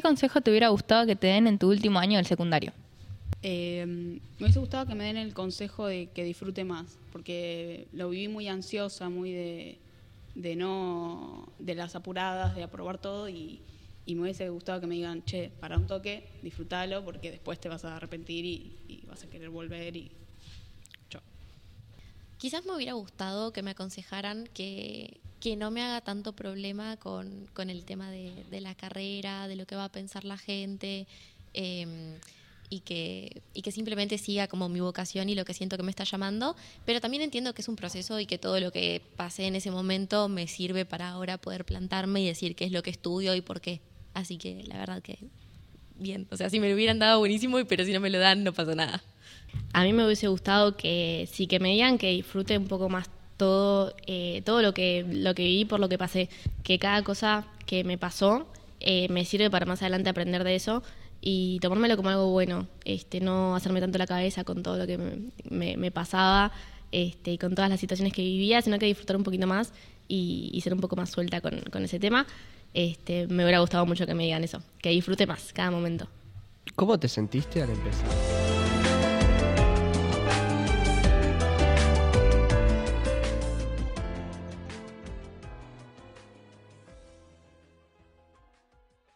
¿qué consejo te hubiera gustado que te den en tu último año del secundario? Eh, me hubiese gustado que me den el consejo de que disfrute más, porque lo viví muy ansiosa, muy de, no, de las apuradas, de aprobar todo y, me hubiese gustado que me digan, che, para un toque, disfrútalo, porque después te vas a arrepentir y, y vas a querer volver y. Quizás me hubiera gustado que me aconsejaran que, que no me haga tanto problema con, con el tema de, de la carrera, de lo que va a pensar la gente. em, y que, y que simplemente siga como mi vocación y lo que siento que me está llamando, pero también entiendo que es un proceso y que todo lo que pasé en ese momento me sirve para ahora poder plantarme y decir qué es lo que estudio y por qué. Así que la verdad que bien, o sea, si me lo hubieran dado buenísimo, pero si no me lo dan no pasa nada. A mí me hubiese gustado que sí que me digan que disfrute un poco más todo, eh, todo lo que, lo que viví por lo que pasé, que cada cosa que me pasó eh, me sirve para más adelante aprender de eso y tomármelo como algo bueno, este, no hacerme tanto la cabeza con todo lo que me, pasaba este, y con todas las situaciones que vivía, sino que disfrutar un poquito más y, y ser un poco más suelta con, con ese tema. Este, me hubiera gustado mucho que me digan eso, que disfrute más cada momento. ¿Cómo te sentiste al empezar?